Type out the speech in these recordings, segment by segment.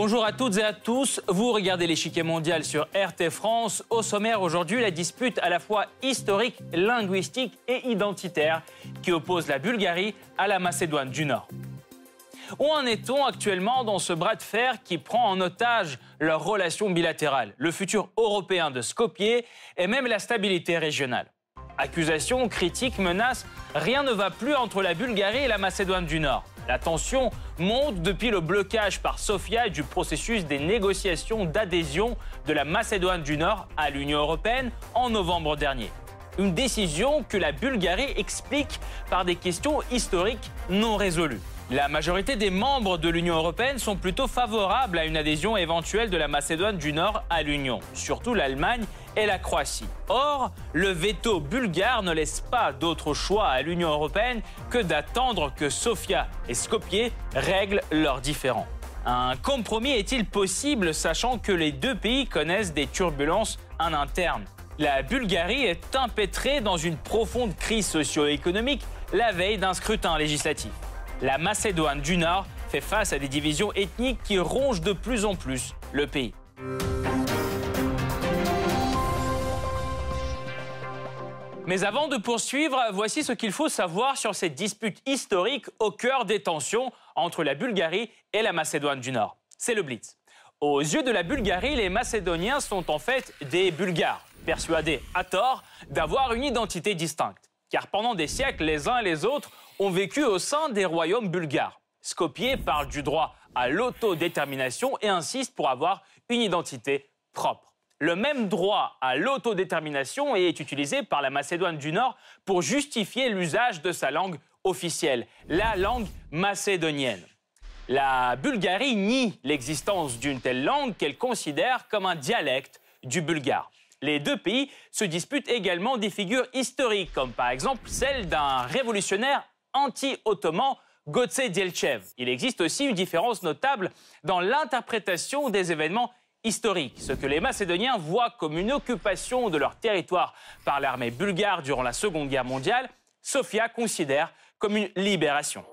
Bonjour à toutes et à tous, vous regardez l'échiquier mondial sur RT France. Au sommaire aujourd'hui, la dispute à la fois historique, linguistique et identitaire qui oppose la Bulgarie à la Macédoine du Nord. Où en est-on actuellement dans ce bras de fer qui prend en otage leurs relations bilatérales, le futur européen de Skopje et même la stabilité régionale Accusations, critiques, menaces, rien ne va plus entre la Bulgarie et la Macédoine du Nord. La tension monte depuis le blocage par Sofia du processus des négociations d'adhésion de la Macédoine du Nord à l'Union européenne en novembre dernier. Une décision que la Bulgarie explique par des questions historiques non résolues. La majorité des membres de l'Union européenne sont plutôt favorables à une adhésion éventuelle de la Macédoine du Nord à l'Union, surtout l'Allemagne et la Croatie. Or, le veto bulgare ne laisse pas d'autre choix à l'Union européenne que d'attendre que Sofia et Skopje règlent leurs différends. Un compromis est-il possible sachant que les deux pays connaissent des turbulences en interne? La Bulgarie est empêtrée dans une profonde crise socio-économique la veille d'un scrutin législatif la Macédoine du Nord fait face à des divisions ethniques qui rongent de plus en plus le pays. Mais avant de poursuivre, voici ce qu'il faut savoir sur cette dispute historique au cœur des tensions entre la Bulgarie et la Macédoine du Nord. C'est le Blitz. Aux yeux de la Bulgarie, les Macédoniens sont en fait des Bulgares, persuadés à tort d'avoir une identité distincte. Car pendant des siècles, les uns et les autres ont vécu au sein des royaumes bulgares. Skopje parle du droit à l'autodétermination et insiste pour avoir une identité propre. Le même droit à l'autodétermination est utilisé par la Macédoine du Nord pour justifier l'usage de sa langue officielle, la langue macédonienne. La Bulgarie nie l'existence d'une telle langue qu'elle considère comme un dialecte du bulgare. Les deux pays se disputent également des figures historiques, comme par exemple celle d'un révolutionnaire anti-ottoman, Gotse Dielchev. Il existe aussi une différence notable dans l'interprétation des événements historiques. Ce que les Macédoniens voient comme une occupation de leur territoire par l'armée bulgare durant la Seconde Guerre mondiale, Sofia considère comme une libération.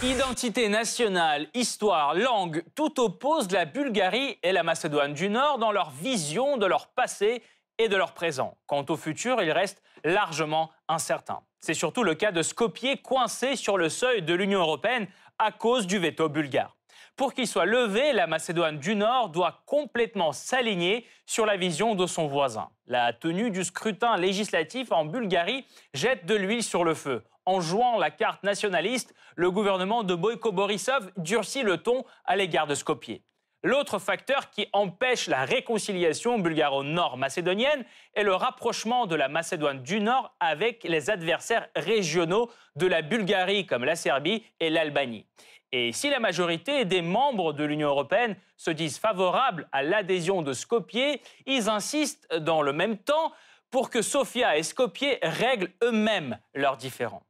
Identité nationale, histoire, langue, tout oppose la Bulgarie et la Macédoine du Nord dans leur vision de leur passé et de leur présent. Quant au futur, il reste largement incertain. C'est surtout le cas de Skopje coincé sur le seuil de l'Union européenne à cause du veto bulgare. Pour qu'il soit levé, la Macédoine du Nord doit complètement s'aligner sur la vision de son voisin. La tenue du scrutin législatif en Bulgarie jette de l'huile sur le feu. En jouant la carte nationaliste, le gouvernement de Boyko Borisov durcit le ton à l'égard de Skopje. L'autre facteur qui empêche la réconciliation bulgaro-nord-macédonienne est le rapprochement de la Macédoine du Nord avec les adversaires régionaux de la Bulgarie comme la Serbie et l'Albanie. Et si la majorité des membres de l'Union européenne se disent favorables à l'adhésion de Skopje, ils insistent dans le même temps pour que Sofia et Skopje règlent eux-mêmes leurs différends.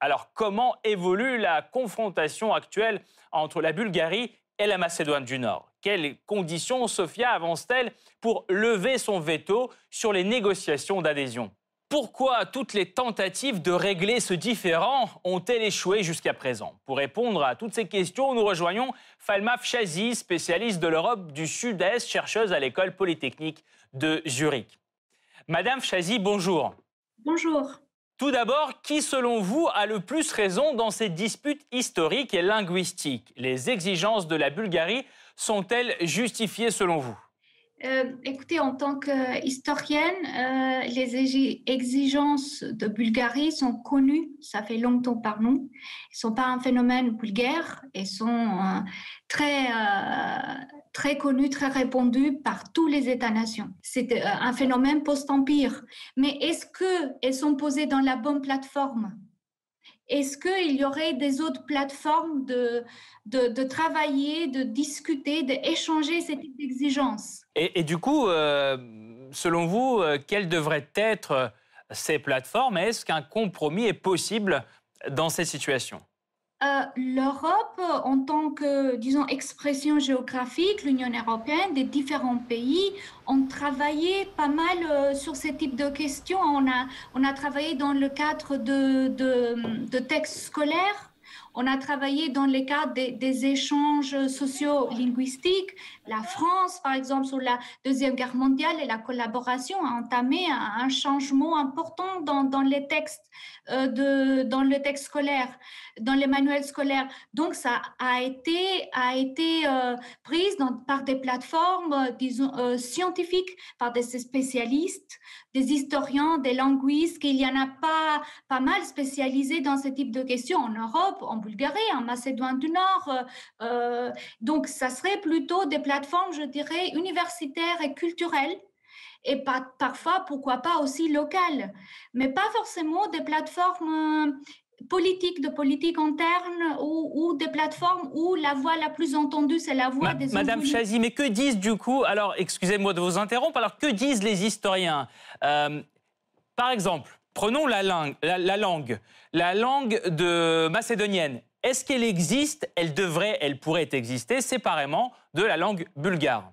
Alors comment évolue la confrontation actuelle entre la Bulgarie et la Macédoine du Nord? Quelles conditions Sofia avance-t-elle pour lever son veto sur les négociations d'adhésion? Pourquoi toutes les tentatives de régler ce différend ont-elles échoué jusqu'à présent? Pour répondre à toutes ces questions, nous rejoignons Falma Chazi, spécialiste de l'Europe du Sud-Est, chercheuse à l'école polytechnique de Zurich. Madame Chazi, bonjour. Bonjour. Tout d'abord, qui selon vous a le plus raison dans ces disputes historiques et linguistiques? Les exigences de la Bulgarie sont-elles justifiées selon vous? Euh, écoutez, en tant qu'historienne, euh, les exigences de Bulgarie sont connues, ça fait longtemps par nous. Ils ne sont pas un phénomène bulgare, ils sont euh, très, très très répandus par tous les États-nations. C'est un phénomène post-empire. Mais est-ce qu'elles sont posées dans la bonne plateforme? Est-ce qu'il y aurait des autres plateformes de, de, travailler, de discuter, d'échanger cette exigence? Et, et, du coup, euh, selon vous, euh, quelles devraient être ces plateformes? Est-ce qu'un compromis est possible dans ces situations? Euh, l'Europe, en tant que, disons, expression géographique, l'Union européenne, des différents pays ont travaillé pas mal euh, sur ce type de questions. On a, on a travaillé dans le cadre de, de, textes scolaires on a travaillé dans le cadre des, échanges sociolinguistiques. La France, par exemple, sur la Deuxième Guerre mondiale et la collaboration a entamé un, changement important dans, les textes, euh, de, dans le texte scolaire, dans les manuels scolaires. Donc, ça a été, euh, prise par des plateformes, euh, disons, scientifiques, par des spécialistes, des historiens, des linguistes, qu'il y en a pas, pas mal spécialisés dans ce type de questions en Europe, en Bulgarie, en Macédoine du Nord. Euh, euh, donc, ça serait plutôt des plateformes, je dirais, universitaires et culturelles et parfois, pourquoi pas aussi locales, mais pas forcément des plateformes euh, politiques, de politique interne ou, des plateformes où la voix la plus entendue, c'est la voix des Madame Chazy, mais que disent du coup, alors excusez-moi de vous interrompre, alors que disent les historiens? Par exemple, prenons la langue, la langue, la langue de macédonienne. Est-ce qu'elle existe? Elle devrait, elle pourrait exister séparément de la langue bulgare.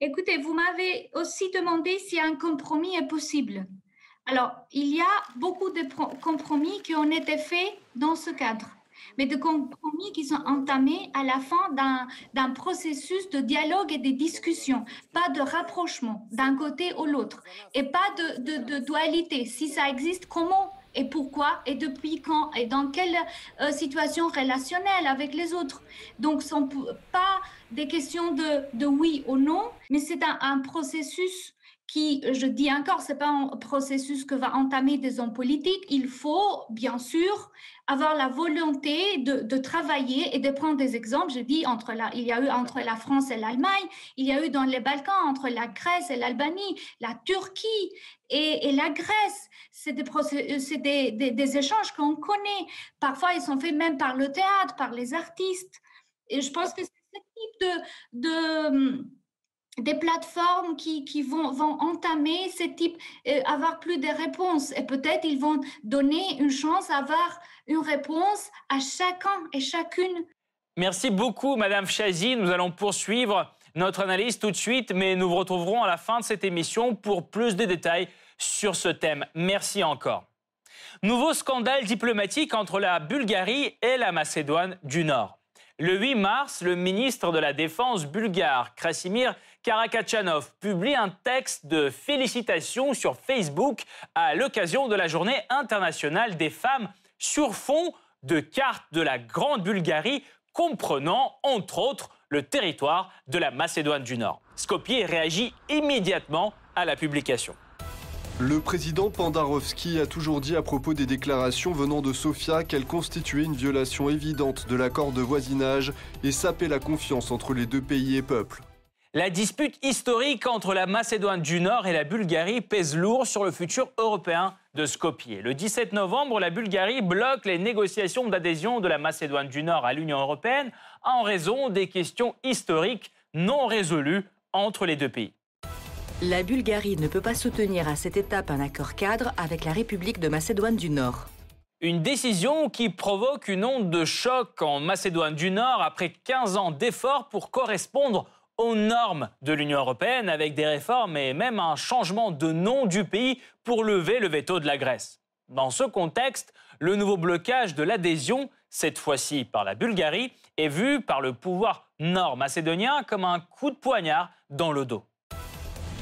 Écoutez, vous m'avez aussi demandé si un compromis est possible. Alors, il y a beaucoup de compromis qui ont été faits dans ce cadre, mais de compromis qui sont entamés à la fin d'un processus de dialogue et de discussion, pas de rapprochement d'un côté ou l'autre, et pas de, dualité. Si ça existe, comment et pourquoi et depuis quand et dans quelle euh, situation relationnelle avec les autres? Donc, ce sont pas des questions de oui ou non, mais c'est un, processus qui, je dis encore, c'est pas un processus que va entamer des hommes politiques. Il faut, bien sûr, avoir la volonté de, travailler et de prendre des exemples. Je dis, entre la, il y a eu entre la France et l'Allemagne, il y a eu dans les Balkans entre la Grèce et l'Albanie, la Turquie et, la Grèce. C'est des, des, des, des, échanges qu'on connaît. Parfois, ils sont faits même par le théâtre, par les artistes. Et je pense que c'est ce type de des plateformes qui, vont, entamer ce type, euh, avoir plus de réponses. Et peut-être ils vont donner une chance à avoir une réponse à chacun et chacune. Merci beaucoup, Madame Chazy. Nous allons poursuivre notre analyse tout de suite, mais nous vous retrouverons à la fin de cette émission pour plus de détails sur ce thème. Merci encore. Nouveau scandale diplomatique entre la Bulgarie et la Macédoine du Nord. Le 8 mars, le ministre de la Défense bulgare, Krasimir Karakachanov, publie un texte de félicitations sur Facebook à l'occasion de la Journée internationale des femmes sur fond de cartes de la Grande Bulgarie comprenant, entre autres, le territoire de la Macédoine du Nord. Skopje réagit immédiatement à la publication. Le président Pandarovski a toujours dit à propos des déclarations venant de Sofia qu'elles constituaient une violation évidente de l'accord de voisinage et sapaient la confiance entre les deux pays et peuples. La dispute historique entre la Macédoine du Nord et la Bulgarie pèse lourd sur le futur européen de Skopje. Le 17 novembre, la Bulgarie bloque les négociations d'adhésion de la Macédoine du Nord à l'Union européenne en raison des questions historiques non résolues entre les deux pays. La Bulgarie ne peut pas soutenir à cette étape un accord cadre avec la République de Macédoine du Nord. Une décision qui provoque une onde de choc en Macédoine du Nord après 15 ans d'efforts pour correspondre aux normes de l'Union européenne avec des réformes et même un changement de nom du pays pour lever le veto de la Grèce. Dans ce contexte, le nouveau blocage de l'adhésion, cette fois-ci par la Bulgarie, est vu par le pouvoir nord-macédonien comme un coup de poignard dans le dos.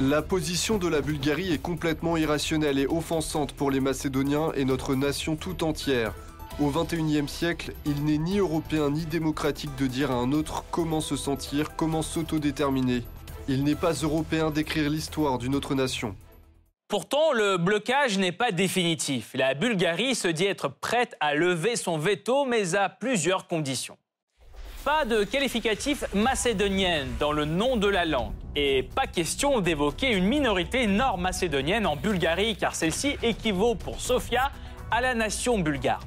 La position de la Bulgarie est complètement irrationnelle et offensante pour les Macédoniens et notre nation tout entière. Au XXIe siècle, il n'est ni européen ni démocratique de dire à un autre comment se sentir, comment s'autodéterminer. Il n'est pas européen d'écrire l'histoire d'une autre nation. Pourtant, le blocage n'est pas définitif. La Bulgarie se dit être prête à lever son veto, mais à plusieurs conditions. Pas de qualificatif macédonienne dans le nom de la langue. Et pas question d'évoquer une minorité nord-macédonienne en Bulgarie, car celle-ci équivaut pour Sofia à la nation bulgare.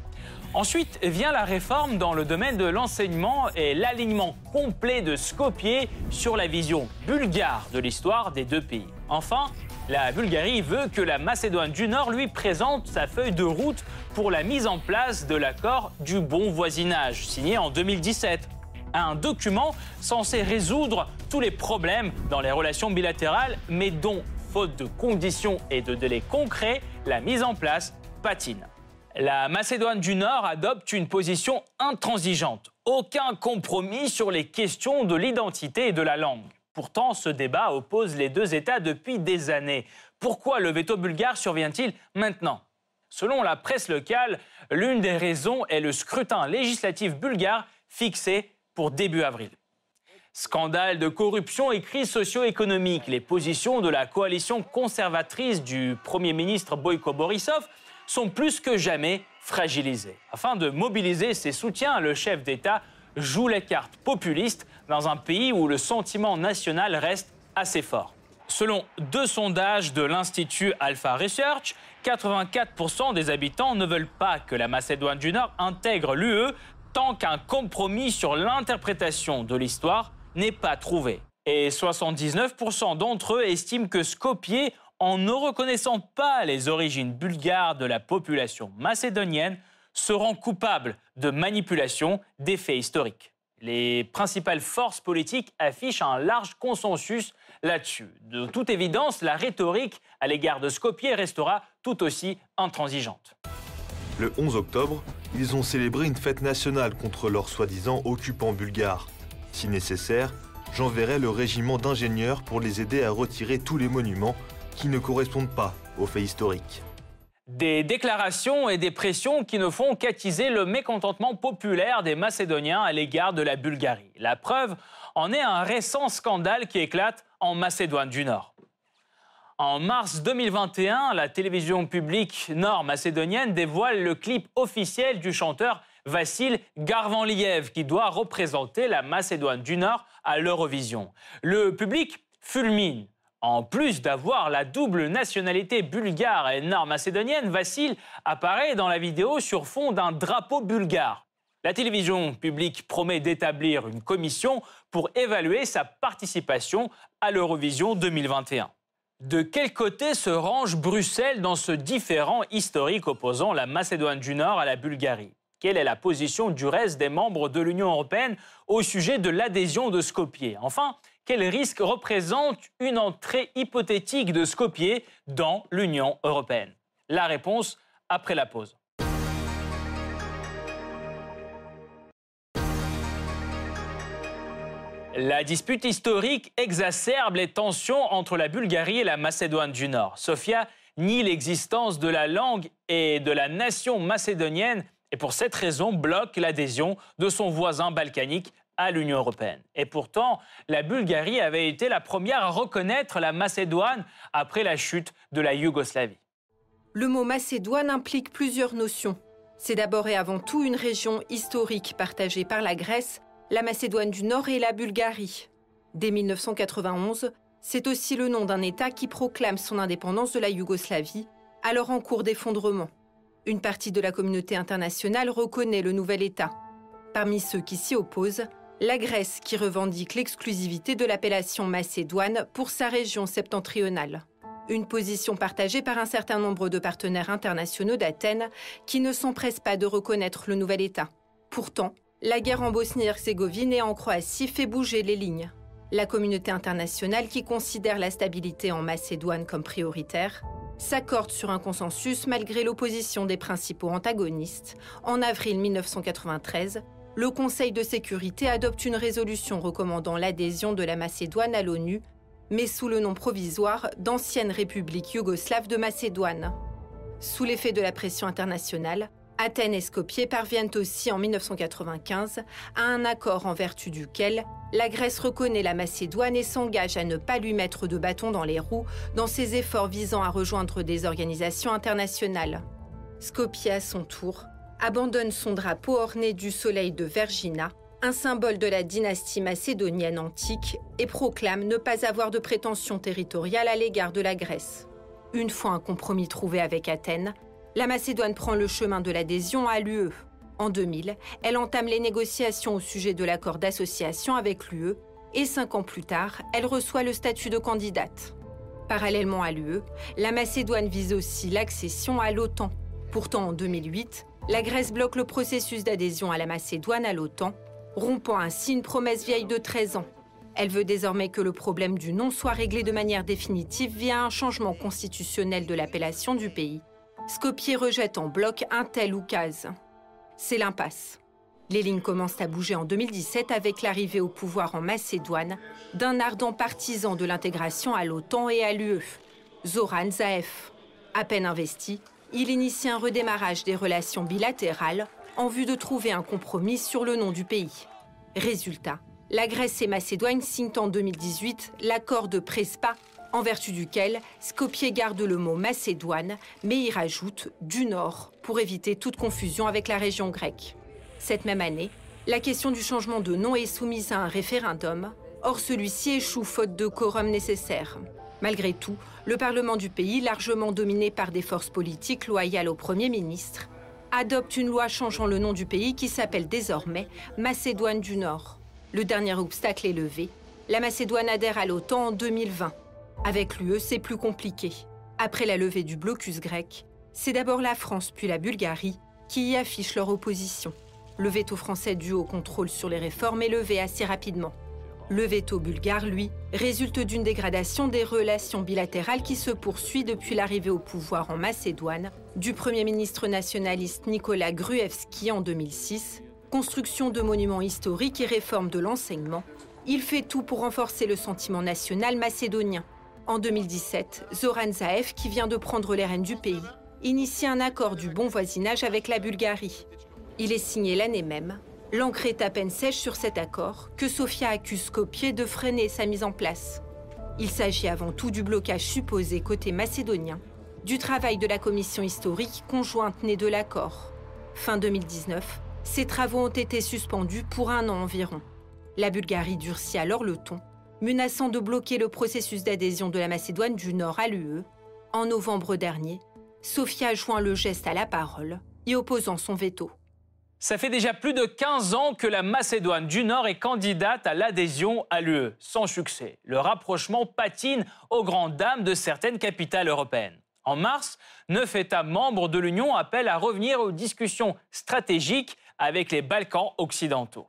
Ensuite vient la réforme dans le domaine de l'enseignement et l'alignement complet de Skopje sur la vision bulgare de l'histoire des deux pays. Enfin, la Bulgarie veut que la Macédoine du Nord lui présente sa feuille de route pour la mise en place de l'accord du bon voisinage, signé en 2017. Un document censé résoudre tous les problèmes dans les relations bilatérales, mais dont, faute de conditions et de délais concrets, la mise en place patine. La Macédoine du Nord adopte une position intransigeante. Aucun compromis sur les questions de l'identité et de la langue. Pourtant, ce débat oppose les deux États depuis des années. Pourquoi le veto bulgare survient-il maintenant? Selon la presse locale, l'une des raisons est le scrutin législatif bulgare fixé pour début avril. Scandale de corruption et crise socio-économique. Les positions de la coalition conservatrice du Premier ministre Boyko Borisov sont plus que jamais fragilisées. Afin de mobiliser ses soutiens, le chef d'État joue les cartes populistes dans un pays où le sentiment national reste assez fort. Selon deux sondages de l'Institut Alpha Research, 84% des habitants ne veulent pas que la Macédoine du Nord intègre l'UE tant qu'un compromis sur l'interprétation de l'histoire n'est pas trouvé. Et 79% d'entre eux estiment que Skopje, en ne reconnaissant pas les origines bulgares de la population macédonienne, seront coupables de manipulation des faits historiques. Les principales forces politiques affichent un large consensus là-dessus. De toute évidence, la rhétorique à l'égard de Skopje restera tout aussi intransigeante. Le 11 octobre, ils ont célébré une fête nationale contre leurs soi-disant occupants bulgares. Si nécessaire, j'enverrai le régiment d'ingénieurs pour les aider à retirer tous les monuments qui ne correspondent pas aux faits historiques. Des déclarations et des pressions qui ne font qu'attiser le mécontentement populaire des Macédoniens à l'égard de la Bulgarie. La preuve en est un récent scandale qui éclate en Macédoine du Nord. En mars 2021, la télévision publique nord-macédonienne dévoile le clip officiel du chanteur Vassil Garvanliev qui doit représenter la Macédoine du Nord à l'Eurovision. Le public fulmine en plus d'avoir la double nationalité bulgare et nord-macédonienne, Vassil apparaît dans la vidéo sur fond d'un drapeau bulgare. La télévision publique promet d'établir une commission pour évaluer sa participation à l'Eurovision 2021. De quel côté se range Bruxelles dans ce différent historique opposant la Macédoine du Nord à la Bulgarie? Quelle est la position du reste des membres de l'Union européenne au sujet de l'adhésion de Skopje? Enfin, quel risque représente une entrée hypothétique de Skopje dans l'Union européenne? La réponse après la pause. La dispute historique exacerbe les tensions entre la Bulgarie et la Macédoine du Nord. Sofia nie l'existence de la langue et de la nation macédonienne et pour cette raison bloque l'adhésion de son voisin balkanique à l'Union européenne. Et pourtant, la Bulgarie avait été la première à reconnaître la Macédoine après la chute de la Yougoslavie. Le mot Macédoine implique plusieurs notions. C'est d'abord et avant tout une région historique partagée par la Grèce, la Macédoine du Nord et la Bulgarie. Dès 1991, c'est aussi le nom d'un État qui proclame son indépendance de la Yougoslavie, alors en cours d'effondrement. Une partie de la communauté internationale reconnaît le nouvel État. Parmi ceux qui s'y opposent, la Grèce qui revendique l'exclusivité de l'appellation Macédoine pour sa région septentrionale. Une position partagée par un certain nombre de partenaires internationaux d'Athènes qui ne s'empressent pas de reconnaître le nouvel État. Pourtant, la guerre en Bosnie-Herzégovine et en Croatie fait bouger les lignes. La communauté internationale qui considère la stabilité en Macédoine comme prioritaire s'accorde sur un consensus malgré l'opposition des principaux antagonistes en avril 1993 le Conseil de sécurité adopte une résolution recommandant l'adhésion de la Macédoine à l'ONU, mais sous le nom provisoire d'ancienne République yougoslave de Macédoine. Sous l'effet de la pression internationale, Athènes et Skopje parviennent aussi en 1995 à un accord en vertu duquel la Grèce reconnaît la Macédoine et s'engage à ne pas lui mettre de bâton dans les roues dans ses efforts visant à rejoindre des organisations internationales. Skopje, à son tour, abandonne son drapeau orné du soleil de Vergina, un symbole de la dynastie macédonienne antique, et proclame ne pas avoir de prétention territoriale à l'égard de la Grèce. Une fois un compromis trouvé avec Athènes, la Macédoine prend le chemin de l'adhésion à l'UE. En 2000, elle entame les négociations au sujet de l'accord d'association avec l'UE et cinq ans plus tard, elle reçoit le statut de candidate. Parallèlement à l'UE, la Macédoine vise aussi l'accession à l'OTAN, Pourtant, en 2008, la Grèce bloque le processus d'adhésion à la Macédoine à l'OTAN, rompant ainsi une promesse vieille de 13 ans. Elle veut désormais que le problème du nom soit réglé de manière définitive via un changement constitutionnel de l'appellation du pays. Skopje rejette en bloc un tel oukase. C'est l'impasse. Les lignes commencent à bouger en 2017 avec l'arrivée au pouvoir en Macédoine d'un ardent partisan de l'intégration à l'OTAN et à l'UE, Zoran Zaev. À peine investi, il initie un redémarrage des relations bilatérales en vue de trouver un compromis sur le nom du pays. Résultat, la Grèce et Macédoine signent en 2018 l'accord de Prespa, en vertu duquel Skopje garde le mot Macédoine, mais y rajoute du Nord pour éviter toute confusion avec la région grecque. Cette même année, la question du changement de nom est soumise à un référendum, or celui-ci échoue faute de quorum nécessaire. Malgré tout, le Parlement du pays, largement dominé par des forces politiques loyales au Premier ministre, adopte une loi changeant le nom du pays qui s'appelle désormais Macédoine du Nord. Le dernier obstacle est levé. La Macédoine adhère à l'OTAN en 2020. Avec l'UE, c'est plus compliqué. Après la levée du blocus grec, c'est d'abord la France puis la Bulgarie qui y affichent leur opposition. Le veto français dû au contrôle sur les réformes est levé assez rapidement. Le veto bulgare, lui, résulte d'une dégradation des relations bilatérales qui se poursuit depuis l'arrivée au pouvoir en Macédoine du Premier ministre nationaliste Nicolas Gruevski en 2006, construction de monuments historiques et réforme de l'enseignement. Il fait tout pour renforcer le sentiment national macédonien. En 2017, Zoran Zaev, qui vient de prendre les rênes du pays, initie un accord du bon voisinage avec la Bulgarie. Il est signé l'année même L'encre est à peine sèche sur cet accord que Sofia accuse Skopje de freiner sa mise en place. Il s'agit avant tout du blocage supposé côté macédonien, du travail de la commission historique conjointe née de l'accord. Fin 2019, ces travaux ont été suspendus pour un an environ. La Bulgarie durcit alors le ton, menaçant de bloquer le processus d'adhésion de la Macédoine du Nord à l'UE. En novembre dernier, Sofia joint le geste à la parole, y opposant son veto. Ça fait déjà plus de 15 ans que la Macédoine du Nord est candidate à l'adhésion à l'UE, sans succès. Le rapprochement patine aux grandes dames de certaines capitales européennes. En mars, neuf États membres de l'Union appellent à revenir aux discussions stratégiques avec les Balkans occidentaux.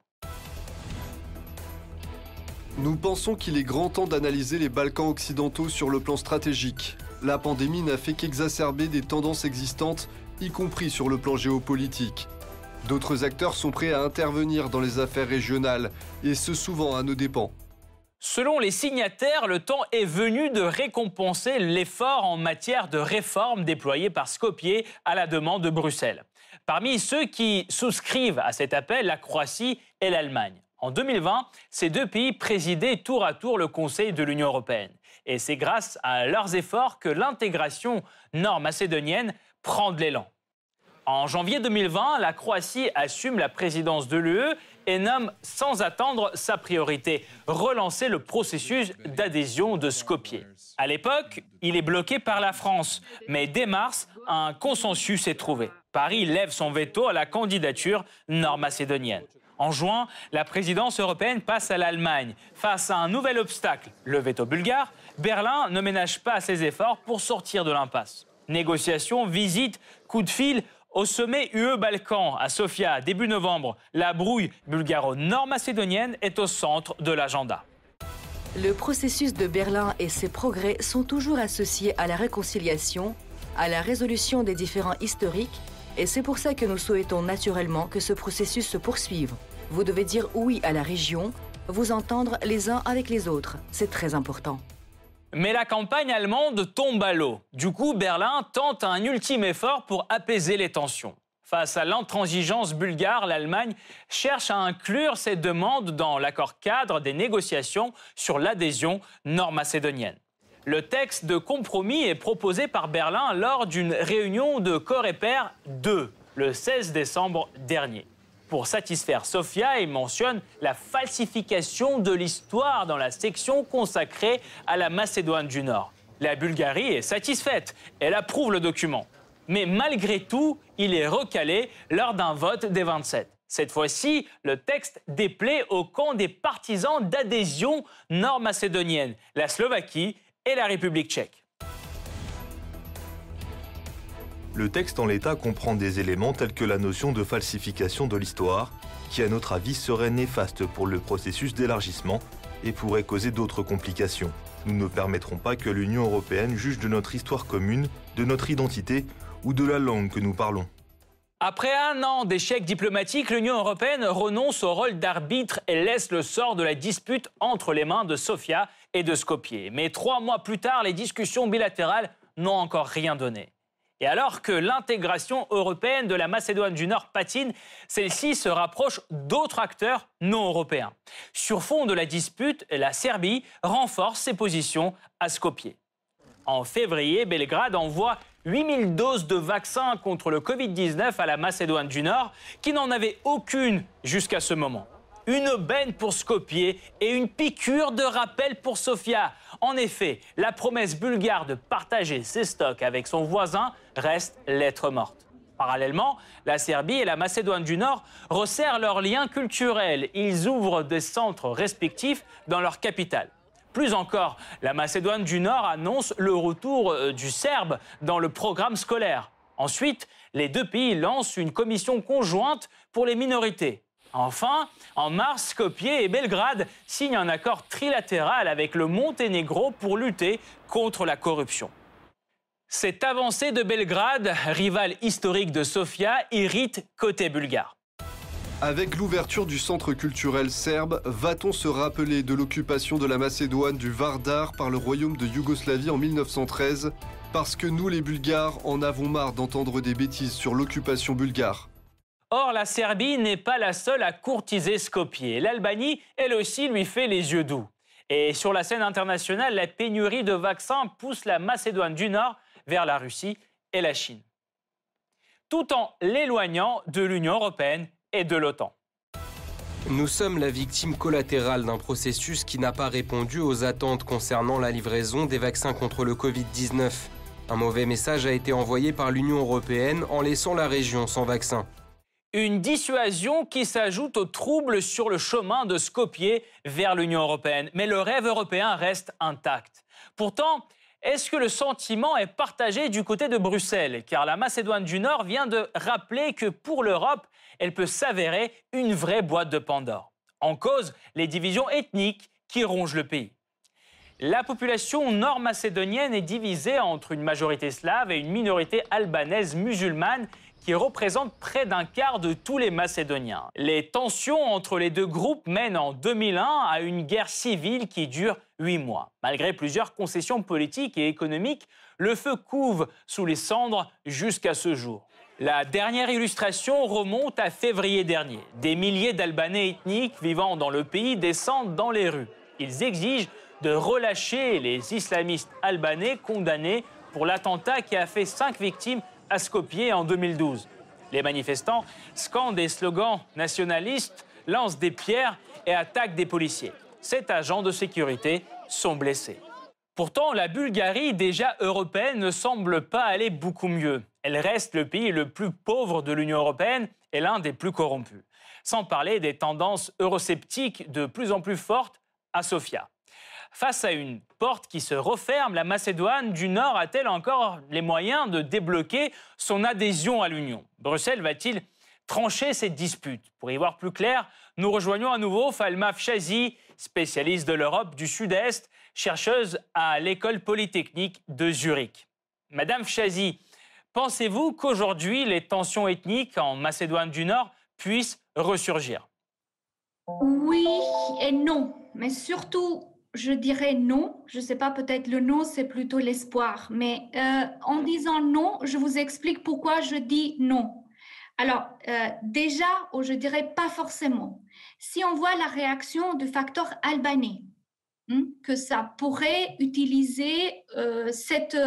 Nous pensons qu'il est grand temps d'analyser les Balkans occidentaux sur le plan stratégique. La pandémie n'a fait qu'exacerber des tendances existantes, y compris sur le plan géopolitique. D'autres acteurs sont prêts à intervenir dans les affaires régionales, et ce souvent à nos dépens. Selon les signataires, le temps est venu de récompenser l'effort en matière de réforme déployé par Skopje à la demande de Bruxelles. Parmi ceux qui souscrivent à cet appel, la Croatie et l'Allemagne. En 2020, ces deux pays présidaient tour à tour le Conseil de l'Union européenne. Et c'est grâce à leurs efforts que l'intégration nord-macédonienne prend de l'élan. En janvier 2020, la Croatie assume la présidence de l'UE et nomme sans attendre sa priorité, relancer le processus d'adhésion de Skopje. À l'époque, il est bloqué par la France, mais dès mars, un consensus est trouvé. Paris lève son veto à la candidature nord-macédonienne. En juin, la présidence européenne passe à l'Allemagne. Face à un nouvel obstacle, le veto bulgare, Berlin ne ménage pas ses efforts pour sortir de l'impasse. Négociations, visites, coups de fil, au sommet UE-Balkan à Sofia, début novembre, la brouille bulgaro-nord-macédonienne est au centre de l'agenda. Le processus de Berlin et ses progrès sont toujours associés à la réconciliation, à la résolution des différends historiques, et c'est pour ça que nous souhaitons naturellement que ce processus se poursuive. Vous devez dire oui à la région, vous entendre les uns avec les autres, c'est très important. Mais la campagne allemande tombe à l'eau. Du coup, Berlin tente un ultime effort pour apaiser les tensions. Face à l'intransigeance bulgare, l'Allemagne cherche à inclure ses demandes dans l'accord cadre des négociations sur l'adhésion nord-macédonienne. Le texte de compromis est proposé par Berlin lors d'une réunion de Coreper 2 le 16 décembre dernier. Pour satisfaire Sofia, il mentionne la falsification de l'histoire dans la section consacrée à la Macédoine du Nord. La Bulgarie est satisfaite, elle approuve le document. Mais malgré tout, il est recalé lors d'un vote des 27. Cette fois-ci, le texte déplaît au camp des partisans d'adhésion nord-macédonienne, la Slovaquie et la République tchèque. Le texte en l'état comprend des éléments tels que la notion de falsification de l'histoire, qui à notre avis serait néfaste pour le processus d'élargissement et pourrait causer d'autres complications. Nous ne permettrons pas que l'Union européenne juge de notre histoire commune, de notre identité ou de la langue que nous parlons. Après un an d'échecs diplomatiques, l'Union européenne renonce au rôle d'arbitre et laisse le sort de la dispute entre les mains de Sofia et de Skopje. Mais trois mois plus tard, les discussions bilatérales n'ont encore rien donné. Et alors que l'intégration européenne de la Macédoine du Nord patine, celle-ci se rapproche d'autres acteurs non européens. Sur fond de la dispute, la Serbie renforce ses positions à Skopje. En février, Belgrade envoie 8000 doses de vaccins contre le Covid-19 à la Macédoine du Nord, qui n'en avait aucune jusqu'à ce moment. Une aubaine pour Skopje et une piqûre de rappel pour Sofia. En effet, la promesse bulgare de partager ses stocks avec son voisin reste lettre morte. Parallèlement, la Serbie et la Macédoine du Nord resserrent leurs liens culturels. Ils ouvrent des centres respectifs dans leur capitale. Plus encore, la Macédoine du Nord annonce le retour euh, du Serbe dans le programme scolaire. Ensuite, les deux pays lancent une commission conjointe pour les minorités. Enfin, en mars, Skopje et Belgrade signent un accord trilatéral avec le Monténégro pour lutter contre la corruption. Cette avancée de Belgrade, rival historique de Sofia, irrite côté bulgare. Avec l'ouverture du centre culturel serbe, va-t-on se rappeler de l'occupation de la Macédoine du Vardar par le royaume de Yougoslavie en 1913 Parce que nous, les Bulgares, en avons marre d'entendre des bêtises sur l'occupation bulgare. Or, la Serbie n'est pas la seule à courtiser Skopje. L'Albanie, elle aussi, lui fait les yeux doux. Et sur la scène internationale, la pénurie de vaccins pousse la Macédoine du Nord vers la Russie et la Chine. Tout en l'éloignant de l'Union européenne de l'OTAN. Nous sommes la victime collatérale d'un processus qui n'a pas répondu aux attentes concernant la livraison des vaccins contre le Covid-19. Un mauvais message a été envoyé par l'Union européenne en laissant la région sans vaccin. Une dissuasion qui s'ajoute aux troubles sur le chemin de Skopje vers l'Union européenne. Mais le rêve européen reste intact. Pourtant, est-ce que le sentiment est partagé du côté de Bruxelles? Car la Macédoine du Nord vient de rappeler que pour l'Europe, elle peut s'avérer une vraie boîte de Pandore. En cause, les divisions ethniques qui rongent le pays. La population nord-macédonienne est divisée entre une majorité slave et une minorité albanaise musulmane qui représente près d'un quart de tous les Macédoniens. Les tensions entre les deux groupes mènent en 2001 à une guerre civile qui dure huit mois. Malgré plusieurs concessions politiques et économiques, le feu couve sous les cendres jusqu'à ce jour. La dernière illustration remonte à février dernier. Des milliers d'Albanais ethniques vivant dans le pays descendent dans les rues. Ils exigent de relâcher les islamistes albanais condamnés pour l'attentat qui a fait cinq victimes à Skopje en 2012. Les manifestants scandent des slogans nationalistes, lancent des pierres et attaquent des policiers. Sept agents de sécurité sont blessés. Pourtant, la Bulgarie, déjà européenne, ne semble pas aller beaucoup mieux. Elle reste le pays le plus pauvre de l'Union européenne et l'un des plus corrompus. Sans parler des tendances eurosceptiques de plus en plus fortes à Sofia. Face à une porte qui se referme, la Macédoine du Nord a-t-elle encore les moyens de débloquer son adhésion à l'Union? Bruxelles va-t-il trancher cette dispute? Pour y voir plus clair, nous rejoignons à nouveau Falma Fchazi, spécialiste de l'Europe du Sud-Est, chercheuse à l'école polytechnique de Zurich. Madame Fchazi, pensez-vous qu'aujourd'hui les tensions ethniques en Macédoine du Nord puissent ressurgir? Oui et non, mais surtout je dirais non. Je ne sais pas, peut-être le non, c'est plutôt l'espoir. Mais euh, en disant non, je vous explique pourquoi je dis non. Alors, euh, déjà, ou je dirais pas forcément. Si on voit la réaction du facteur albanais, hein, que ça pourrait utiliser euh, cette,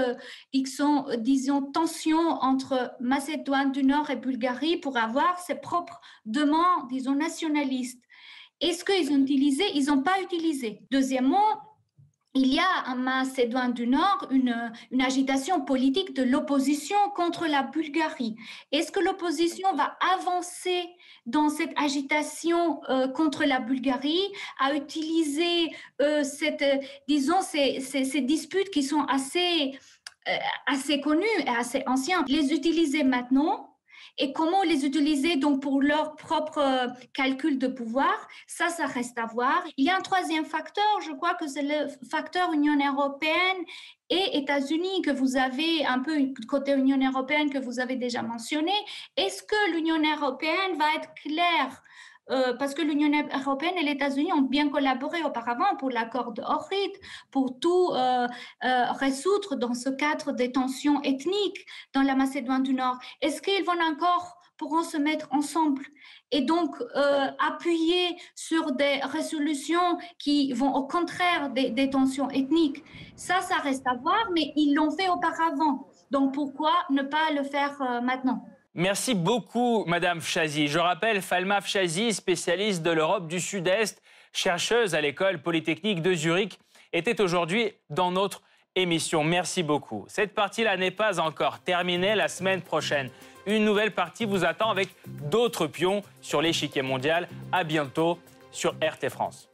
disons, disons, tension entre Macédoine du Nord et Bulgarie pour avoir ses propres demandes, disons, nationalistes. Est-ce qu'ils ont utilisé? Ils n'ont pas utilisé. Deuxièmement, il y a en Macédoine du Nord une, agitation politique de l'opposition contre la Bulgarie. Est-ce que l'opposition va avancer dans cette agitation euh, contre la Bulgarie, à utiliser euh, cette, disons, ces, ces, ces, disputes qui sont assez assez connus et assez anciens. Les utiliser maintenant, et comment les utiliser donc pour leur propre euh, calcul de pouvoir, ça, ça reste à voir. Il y a un troisième facteur, je crois que c'est le facteur Union européenne et États-Unis que vous avez un peu côté Union européenne que vous avez déjà mentionné. Est-ce que l'Union européenne va être claire euh, parce que l'Union européenne et les États-Unis ont bien collaboré auparavant pour l'accord de Ohrid, pour tout euh, euh, résoudre dans ce cadre des tensions ethniques dans la Macédoine du Nord. Est-ce qu'ils vont encore pourront se mettre ensemble et donc appuyer sur des résolutions qui vont au contraire des, des tensions ethniques? Ça, ça reste à voir, mais ils l'ont fait auparavant. Donc pourquoi ne pas le faire maintenant? Merci beaucoup, Madame Fchazi. Je rappelle Falma Fchazi, spécialiste de l'Europe du Sud-Est, chercheuse à l'école polytechnique de Zurich, était aujourd'hui dans notre émission. Merci beaucoup. Cette partie-là n'est pas encore terminée. La semaine prochaine, une nouvelle partie vous attend avec d'autres pions sur l'échiquier mondial. À bientôt sur RT France.